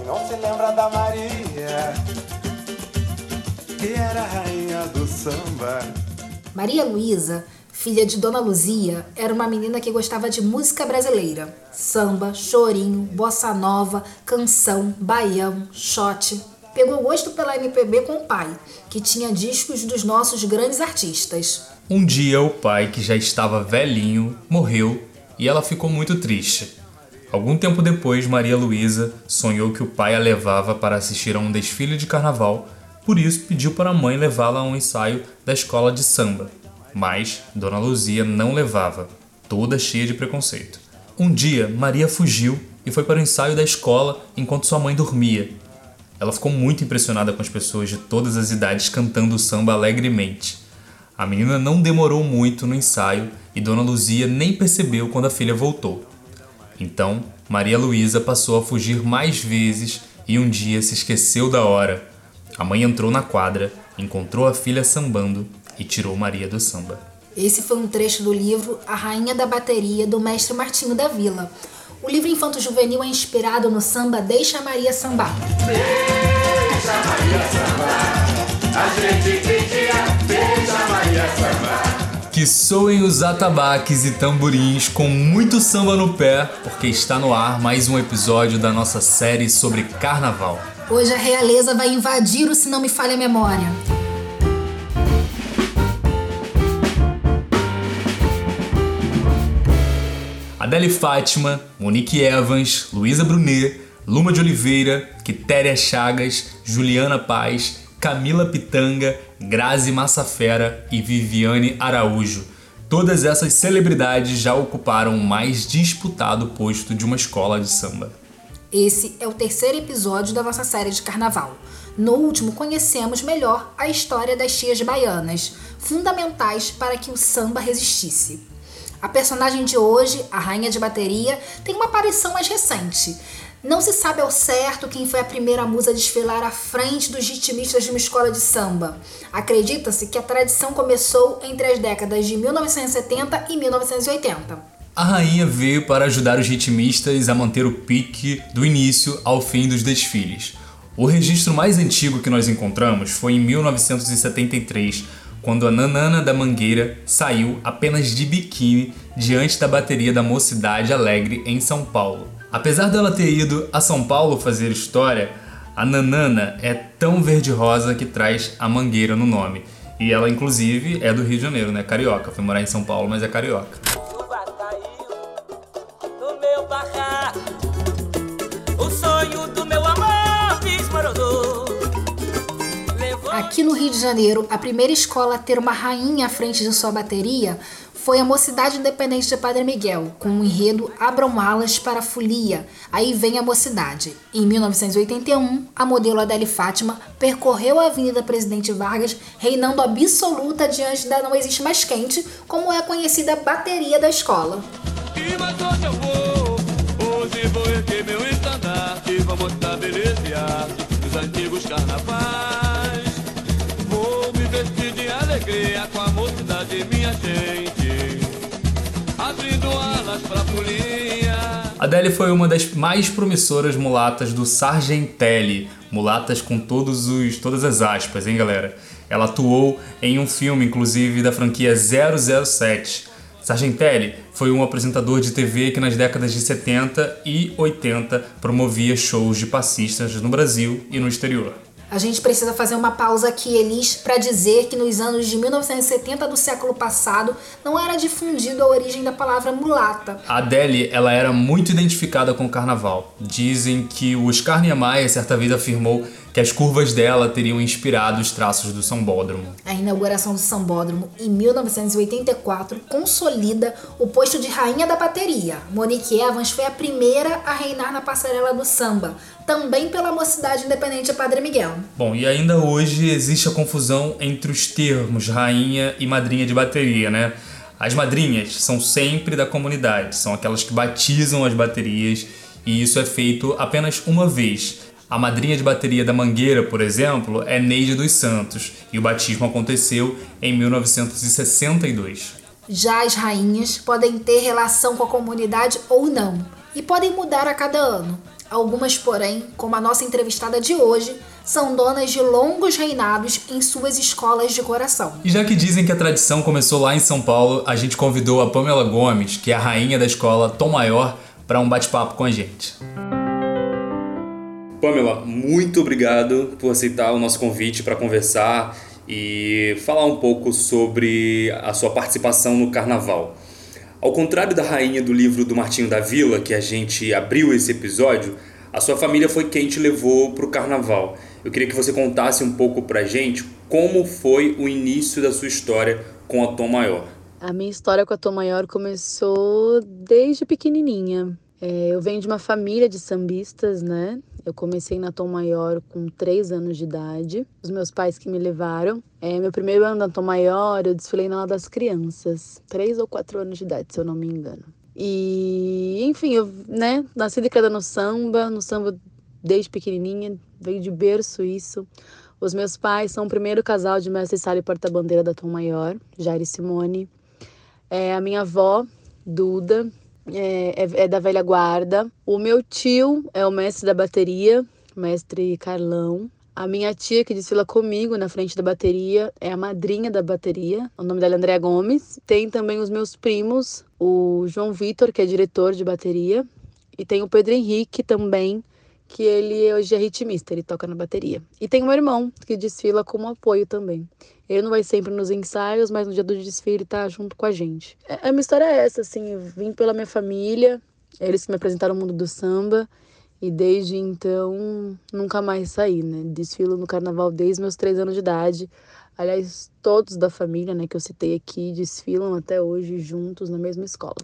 Quem não se lembra da Maria, que era a rainha do samba. Maria Luísa, filha de Dona Luzia, era uma menina que gostava de música brasileira. Samba, chorinho, bossa nova, canção, baião, shot. Pegou gosto pela MPB com o pai, que tinha discos dos nossos grandes artistas. Um dia o pai, que já estava velhinho, morreu e ela ficou muito triste. Algum tempo depois, Maria Luísa sonhou que o pai a levava para assistir a um desfile de carnaval, por isso pediu para a mãe levá-la a um ensaio da escola de samba. Mas Dona Luzia não levava, toda cheia de preconceito. Um dia, Maria fugiu e foi para o ensaio da escola enquanto sua mãe dormia. Ela ficou muito impressionada com as pessoas de todas as idades cantando o samba alegremente. A menina não demorou muito no ensaio e Dona Luzia nem percebeu quando a filha voltou. Então, Maria Luísa passou a fugir mais vezes e um dia se esqueceu da hora. A mãe entrou na quadra, encontrou a filha sambando e tirou Maria do samba. Esse foi um trecho do livro A Rainha da Bateria, do mestre Martinho da Vila. O livro infanto-juvenil é inspirado no samba Deixa Maria Sambar. Deixa Maria sambar, a gente pedia, deixa Maria sambar. Que soem os atabaques e tamborins com muito samba no pé, porque está no ar mais um episódio da nossa série sobre carnaval. Hoje a realeza vai invadir o Se Não Me Falha a Memória. Adele Fátima, Monique Evans, Luísa Brunet, Luma de Oliveira, Quitéria Chagas, Juliana Paz, Camila Pitanga, Grazi Massafera e Viviane Araújo. Todas essas celebridades já ocuparam o mais disputado posto de uma escola de samba. Esse é o terceiro episódio da nossa série de carnaval. No último, conhecemos melhor a história das tias baianas, fundamentais para que o samba resistisse. A personagem de hoje, a rainha de bateria, tem uma aparição mais recente. Não se sabe ao certo quem foi a primeira musa a desfilar à frente dos ritmistas de uma escola de samba. Acredita-se que a tradição começou entre as décadas de 1970 e 1980. A rainha veio para ajudar os ritmistas a manter o pique do início ao fim dos desfiles. O registro mais antigo que nós encontramos foi em 1973, quando a Nanana da Mangueira saiu apenas de biquíni diante da bateria da Mocidade Alegre em São Paulo. Apesar dela ter ido a São Paulo fazer história, a Nanana é tão verde-rosa que traz a Mangueira no nome. E ela, inclusive, é do Rio de Janeiro, né? Carioca. Foi morar em São Paulo, mas é carioca. Aqui no Rio de Janeiro, a primeira escola a ter uma rainha à frente de sua bateria foi a Mocidade Independente de Padre Miguel, com o enredo Abram Alas para a Folia. Aí vem a Mocidade. Em 1981, a modelo Adele Fátima percorreu a Avenida Presidente Vargas, reinando absoluta diante da Não Existe Mais Quente, como é a conhecida bateria da escola. E gente, abrindo alas pra. Adele foi uma das mais promissoras mulatas do Sargentelli, mulatas com todos os, todas as aspas, hein, galera? Ela atuou em um filme, inclusive, da franquia 007. Sargentelli foi um apresentador de TV que nas décadas de 70 e 80 promovia shows de passistas no Brasil e no exterior. A gente precisa fazer uma pausa aqui, Elis, para dizer que nos anos de 1970 do século passado não era difundido a origem da palavra mulata. A Adele, ela era muito identificada com o carnaval. Dizem que o Oscar Niemeyer certa vez afirmou que as curvas dela teriam inspirado os traços do Sambódromo. A inauguração do Sambódromo em 1984 consolida o posto de rainha da bateria. Monique Evans foi a primeira a reinar na passarela do samba, também pela Mocidade Independente Padre Miguel. Bom, e ainda hoje existe a confusão entre os termos rainha e madrinha de bateria, né? As madrinhas são sempre da comunidade, são aquelas que batizam as baterias e isso é feito apenas uma vez. A madrinha de bateria da Mangueira, por exemplo, é Neide dos Santos e o batismo aconteceu em 1962. Já as rainhas podem ter relação com a comunidade ou não, e podem mudar a cada ano. Algumas, porém, como a nossa entrevistada de hoje, são donas de longos reinados em suas escolas de coração. E já que dizem que a tradição começou lá em São Paulo, a gente convidou a Pamela Gomes, que é a rainha da escola Tom Maior, para um bate-papo com a gente. Pamela, muito obrigado por aceitar o nosso convite para conversar e falar um pouco sobre a sua participação no carnaval. Ao contrário da rainha do livro do Martinho da Vila, que a gente abriu esse episódio, a sua família foi quem te levou para o carnaval. Eu queria que você contasse um pouco pra gente como foi o início da sua história com a Tom Maior. A minha história com a Tom Maior começou desde pequenininha. É, eu venho de uma família de sambistas, né? Eu comecei na Tom Maior com três anos de idade. Os meus pais que me levaram. É, meu primeiro ano na Tom Maior, eu desfilei na aula das crianças. Três ou quatro anos de idade, se eu não me engano. E, enfim, eu, né, nasci criada no samba, no samba desde pequenininha, veio de berço isso. Os meus pais são o primeiro casal de mestre sala e porta-bandeira da Tom Maior, Jair e Simone. É, a minha avó, Duda, é, é, é, da velha guarda. O meu tio é o mestre da bateria, mestre Carlão. A minha tia, que desfila comigo na frente da bateria, é a madrinha da bateria. O nome dela é Andréa Gomes. Tem também os meus primos, o João Vitor, que é diretor de bateria. E tem o Pedro Henrique também, que ele hoje é ritmista, ele toca na bateria. E tem meu irmão, que desfila como apoio também. Ele não vai sempre nos ensaios, mas no dia do desfile tá junto com a gente. É, a minha história é essa, assim, vim pela minha família, eles me apresentaram o mundo do samba, e desde então nunca mais saí, né? Desfilo no carnaval desde meus três anos de idade. Aliás, todos da família, né, que eu citei aqui, desfilam até hoje juntos na mesma escola.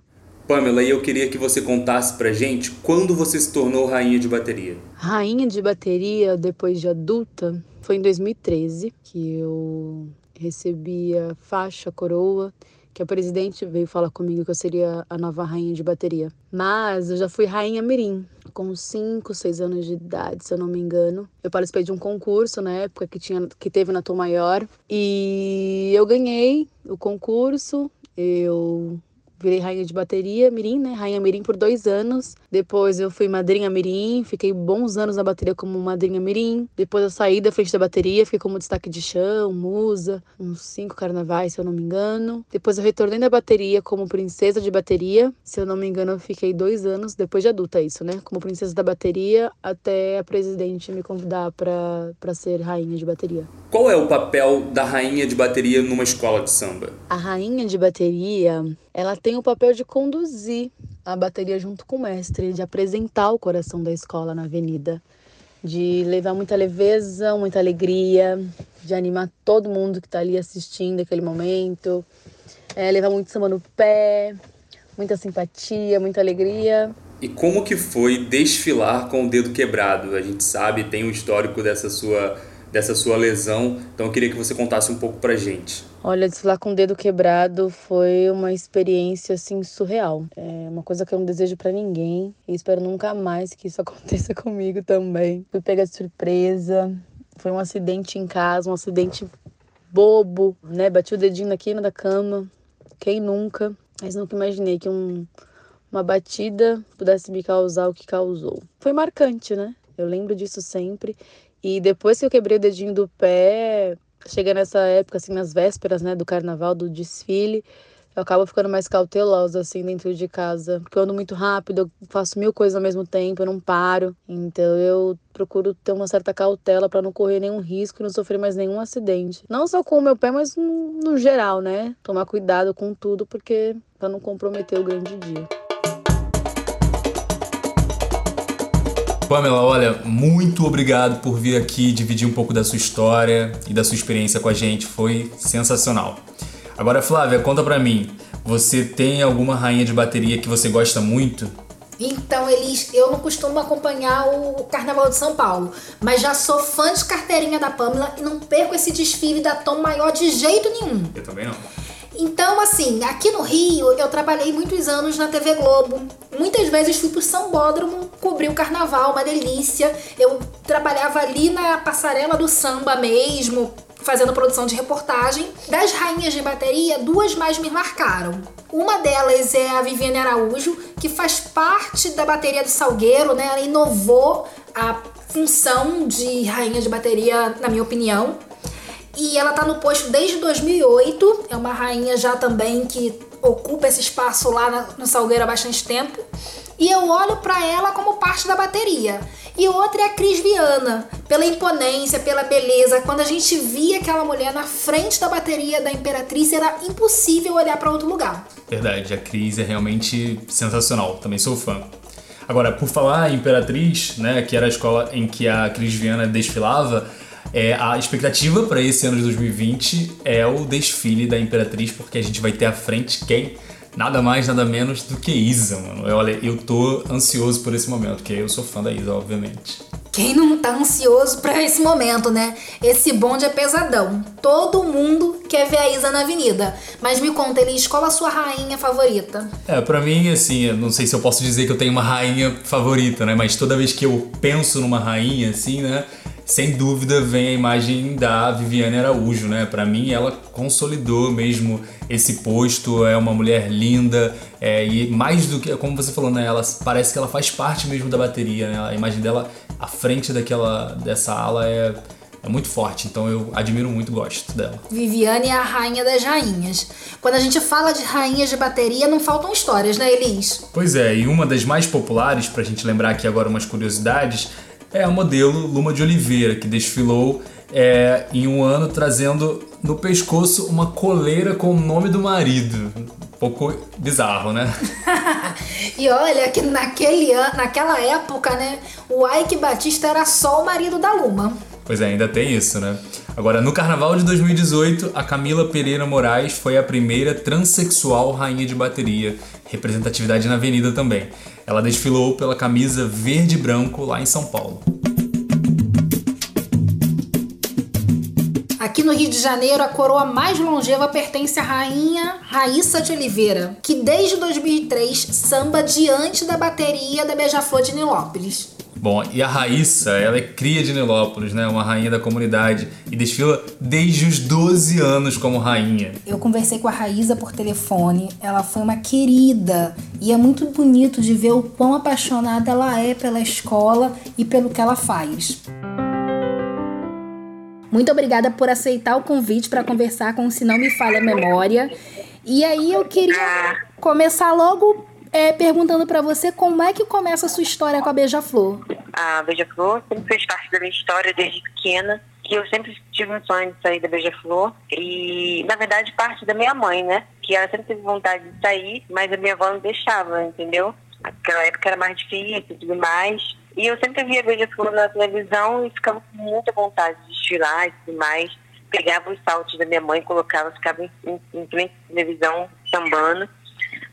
Pamela, e eu queria que você contasse pra gente quando você se tornou rainha de bateria. Rainha de bateria, depois de adulta, foi em 2013 que eu recebi a faixa coroa, que a presidente veio falar comigo que eu seria a nova rainha de bateria. Mas eu já fui rainha mirim, com 5, 6 anos de idade, se eu não me engano. Eu participei de um concurso na época que, tinha, que teve na Tom Maior e eu ganhei o concurso. Eu virei rainha de bateria mirim, né? Rainha mirim por dois anos. Depois eu fui madrinha mirim, fiquei bons anos na bateria como madrinha mirim. Depois eu saí da frente da bateria, fiquei como destaque de chão, musa, uns cinco carnavais, se eu não me engano. Depois eu retornei da bateria como princesa de bateria. Se eu não me engano, eu fiquei dois anos, depois de adulta isso, né? Como princesa da bateria, até a presidente me convidar para ser rainha de bateria. Qual é o papel da rainha de bateria numa escola de samba? A rainha de bateria ela tem o papel de conduzir a bateria junto com o mestre, de apresentar o coração da escola na avenida, de levar muita leveza, muita alegria, de animar todo mundo que está ali assistindo aquele momento, é, levar muito samba no pé, muita simpatia, muita alegria. E como que foi desfilar com o dedo quebrado? A gente sabe, tem o um histórico dessa sua dessa sua lesão. Então eu queria que você contasse um pouco pra gente. Olha, desfilar com o dedo quebrado foi uma experiência assim surreal. É uma coisa que eu não desejo para ninguém e espero nunca mais que isso aconteça comigo também. Fui pega de surpresa. Foi um acidente em casa, um acidente bobo, né? Bati o dedinho na quina da cama. Quem nunca? Mas nunca imaginei que um, uma batida pudesse me causar o que causou. Foi marcante, né? Eu lembro disso sempre. E depois que eu quebrei o dedinho do pé, chega nessa época, assim, nas vésperas, né, do carnaval, do desfile, eu acabo ficando mais cautelosa, assim, dentro de casa. Porque eu ando muito rápido, eu faço mil coisas ao mesmo tempo, eu não paro. Então eu procuro ter uma certa cautela para não correr nenhum risco não sofrer mais nenhum acidente. Não só com o meu pé, mas no, no geral, né? Tomar cuidado com tudo, porque para não comprometer o grande dia. Pamela, olha, muito obrigado por vir aqui dividir um pouco da sua história e da sua experiência com a gente. Foi sensacional. Agora, Flávia, conta pra mim. Você tem alguma rainha de bateria que você gosta muito? Então, Elis, eu não costumo acompanhar o Carnaval de São Paulo, mas já sou fã de carteirinha da Pamela e não perco esse desfile da Tom Maior de jeito nenhum. Eu também não. Então, assim, aqui no Rio, eu trabalhei muitos anos na TV Globo. Muitas vezes fui pro Sambódromo cobrir o carnaval, uma delícia. Eu trabalhava ali na passarela do samba mesmo, fazendo produção de reportagem. Das rainhas de bateria, duas mais me marcaram. Uma delas é a Viviane Araújo, que faz parte da bateria do Salgueiro, né? Ela inovou a função de rainha de bateria, na minha opinião. E ela tá no posto desde 2008. É uma rainha já também que ocupa esse espaço lá no Salgueiro há bastante tempo. E eu olho para ela como parte da bateria. E outra é a Cris Viana, pela imponência, pela beleza. Quando a gente via aquela mulher na frente da bateria da Imperatriz, era impossível olhar para outro lugar. Verdade, a Cris é realmente sensacional, também sou fã. Agora, por falar em Imperatriz, né, que era a escola em que a Cris Viana desfilava, é, a expectativa para esse ano de 2020 é o desfile da Imperatriz, porque a gente vai ter à frente quem? Nada mais, nada menos do que Isa, mano. Olha, eu tô ansioso por esse momento, porque eu sou fã da Isa, obviamente. Quem não tá ansioso para esse momento, né? Esse bonde é pesadão. Todo mundo quer ver a Isa na avenida. Mas me conta, Elis, qual a sua rainha favorita? É, pra mim, assim, eu não sei se eu posso dizer que eu tenho uma rainha favorita, né? Mas toda vez que eu penso numa rainha, assim, né? Sem dúvida vem a imagem da Viviane Araújo, né? Para mim, ela consolidou mesmo esse posto. É uma mulher linda é, e mais do que, como você falou, né? Ela parece que ela faz parte mesmo da bateria, né? A imagem dela à frente daquela dessa ala é é muito forte, então eu admiro muito, gosto dela. Viviane é a rainha das rainhas. Quando a gente fala de rainhas de bateria, não faltam histórias, né, Elis? Pois é, e uma das mais populares, pra gente lembrar aqui agora umas curiosidades, é a modelo Luma de Oliveira, que desfilou é, em um ano trazendo no pescoço uma coleira com o nome do marido. Um pouco bizarro, né? e olha que naquele ano, naquela época, né, o Ike Batista era só o marido da Luma. Pois é, ainda tem isso, né? Agora, no carnaval de 2018, a Camila Pereira Moraes foi a primeira transexual rainha de bateria, representatividade na avenida também. Ela desfilou pela camisa verde e branco lá em São Paulo. Aqui no Rio de Janeiro, a coroa mais longeva pertence à rainha Raíssa de Oliveira, que desde 2003 samba diante da bateria da Beija-Flor de Nilópolis. Bom, e a Raíssa, ela é cria de Nilópolis, né? Uma rainha da comunidade e desfila desde os 12 anos como rainha. Eu conversei com a Raíssa por telefone, ela foi uma querida e é muito bonito de ver o quão apaixonada ela é pela escola e pelo que ela faz. Muito obrigada por aceitar o convite para conversar com o Se Não Me Falha a Memória. E aí eu queria começar logo é, perguntando para você como é que começa a sua história com a Beija-Flor. A Beija-Flor sempre fez parte da minha história desde pequena, que eu sempre tive um sonho de sair da Beija-Flor e, na verdade, parte da minha mãe, né? Que ela sempre teve vontade de sair, mas a minha avó não deixava, entendeu? Naquela época era mais difícil e tudo mais. E eu sempre via Beija-Flor na televisão e ficava com muita vontade de desfilar e tudo mais. Pegava os saltos da minha mãe, colocava, ficava em, em, em televisão, sambando.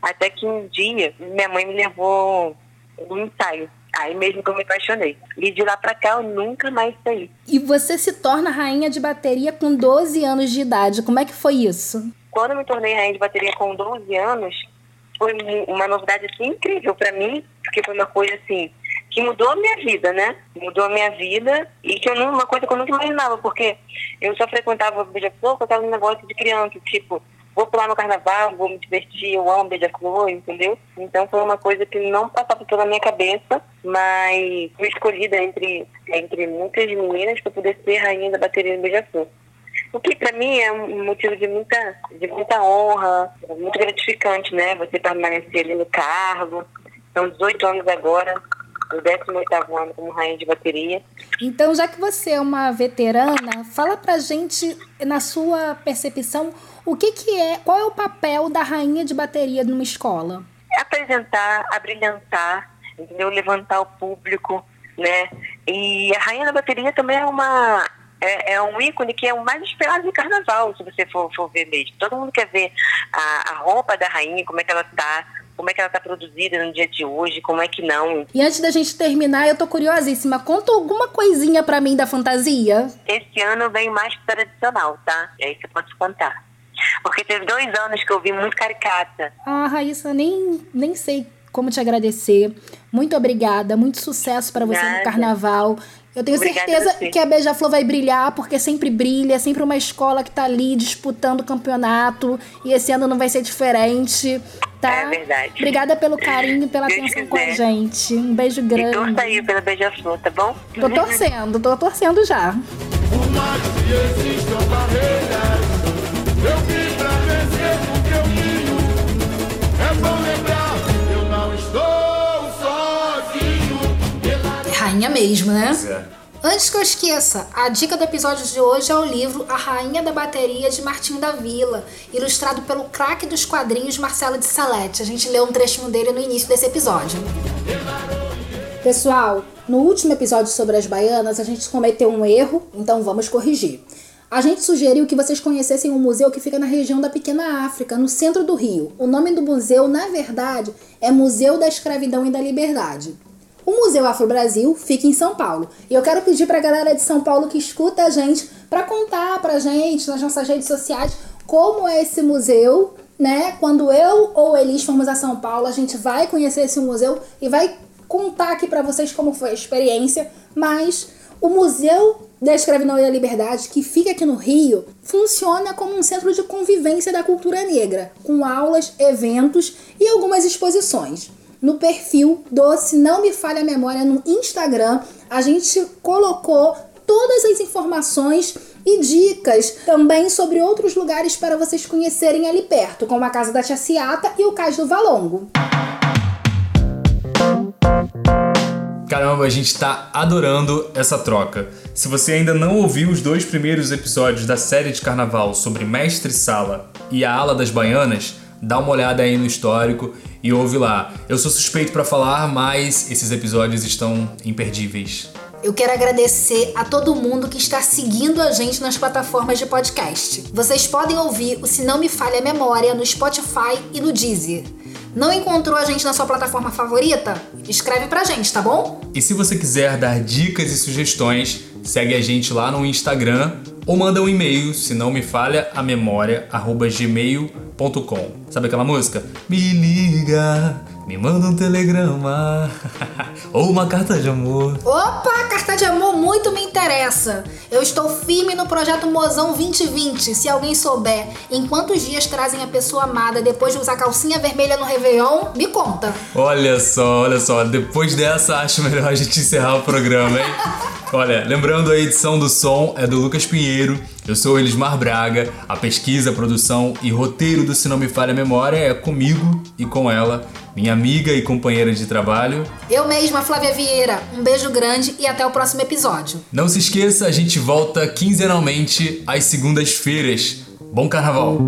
Até que um dia minha mãe me levou um ensaio. Aí mesmo que eu me apaixonei. E de lá pra cá eu nunca mais saí. E você se torna rainha de bateria com 12 anos de idade. Como é que foi isso? Quando eu me tornei rainha de bateria com 12 anos, foi uma novidade assim incrível para mim, porque foi uma coisa assim que mudou a minha vida, né? Mudou a minha vida e que eu não, uma coisa que eu nunca imaginava, porque eu só frequentava o beija-flor com aquele negócio de criança, tipo, vou pular no carnaval, vou me divertir, eu amo beija-flor, entendeu? Então foi uma coisa que não passava pela minha cabeça, mas fui escolhida entre, entre muitas meninas para poder ser rainha da bateria do beija-flor. O que para mim é um motivo de muita, de muita honra, muito gratificante, né? Você permanecer ali no cargo. São 18 anos agora, o 18 ano como rainha de bateria. Então, já que você é uma veterana, fala pra gente, na sua percepção, o que, que é, qual é o papel da rainha de bateria numa escola? É apresentar, abrilhantar, entendeu? levantar o público, né? E a rainha da bateria também é uma é, é, um ícone que é o mais esperado no carnaval, se você for, for ver mesmo. Todo mundo quer ver a, a roupa da rainha, como é que ela está, como é que ela está produzida no dia de hoje, como é que não. E antes da gente terminar, eu tô curiosíssima. Conta alguma coisinha para mim da fantasia. Esse ano vem mais tradicional, tá? E aí você pode contar. Porque teve dois anos que eu vi muito caricata. Ah, Raíssa, nem, nem sei como te agradecer. Muito obrigada, muito sucesso para você no Nada. carnaval. Eu tenho Obrigada certeza a que a Beija-Flor vai brilhar, porque sempre brilha, é sempre uma escola que tá ali disputando o campeonato, e esse ano não vai ser diferente, tá? É verdade. Obrigada pelo carinho, pela Deus atenção com a quiser. gente. Um beijo E grande. torça aí pela Beija-Flor, tá bom? Tô torcendo, tô torcendo já. Por mais que existam barreiras, eu mesmo, né? Pois é. Antes que eu esqueça, a dica do episódio de hoje é o livro A Rainha da Bateria de Martim da Vila, ilustrado pelo craque dos quadrinhos Marcelo de Salete. A gente leu um trechinho dele no início desse episódio. Pessoal, no último episódio sobre as baianas, a gente cometeu um erro, então vamos corrigir. A gente sugeriu que vocês conhecessem um museu que fica na região da Pequena África, no centro do Rio. O nome do museu, na verdade, é Museu da Escravidão e da Liberdade. O Museu Afro Brasil fica em São Paulo. E eu quero pedir pra galera de São Paulo que escuta a gente para contar pra gente nas nossas redes sociais como é esse museu, né? Quando eu ou Elis formos a São Paulo, a gente vai conhecer esse museu e vai contar aqui pra vocês como foi a experiência, mas o Museu da Escravidão e da Liberdade, que fica aqui no Rio, funciona como um centro de convivência da cultura negra, com aulas, eventos e algumas exposições. No perfil do Se Não Me Falha a Memória no Instagram, a gente colocou todas as informações e dicas também sobre outros lugares para vocês conhecerem ali perto, como a Casa da Tia Ciata e o Cais do Valongo. Caramba, a gente tá adorando essa troca. Se você ainda não ouviu os dois primeiros episódios da série de carnaval sobre Mestre Sala e a Ala das Baianas, dá uma olhada aí no histórico e ouve lá. Eu sou suspeito pra falar, mas esses episódios estão imperdíveis. Eu quero agradecer a todo mundo que está seguindo a gente nas plataformas de podcast. Vocês podem ouvir o Se Não Me Falha a Memória no Spotify e no Deezer. Não encontrou a gente na sua plataforma favorita? Escreve pra gente, tá bom? E se você quiser dar dicas e sugestões, segue a gente lá no Instagram ou manda um e-mail, se não me falha a memória, arroba gmail.com. Sabe aquela música? Me liga, me manda um telegrama ou uma carta de amor. Opa, carta de amor muito me interessa. Eu estou firme no projeto Mozão 2020. Se alguém souber em quantos dias trazem a pessoa amada depois de usar calcinha vermelha no Réveillon, me conta. Olha só, olha só, depois dessa acho melhor a gente encerrar o programa, hein? Olha, lembrando a edição do som é do Lucas Pinheiro, eu sou Elismar Braga, a pesquisa, produção e roteiro do Se Não Me Falha a Memória é comigo e com ela, minha amiga e companheira de trabalho. Eu mesma, Flávia Vieira. Um beijo grande e até o próximo episódio. Não se esqueça, a gente volta quinzenalmente às segundas-feiras. Bom carnaval!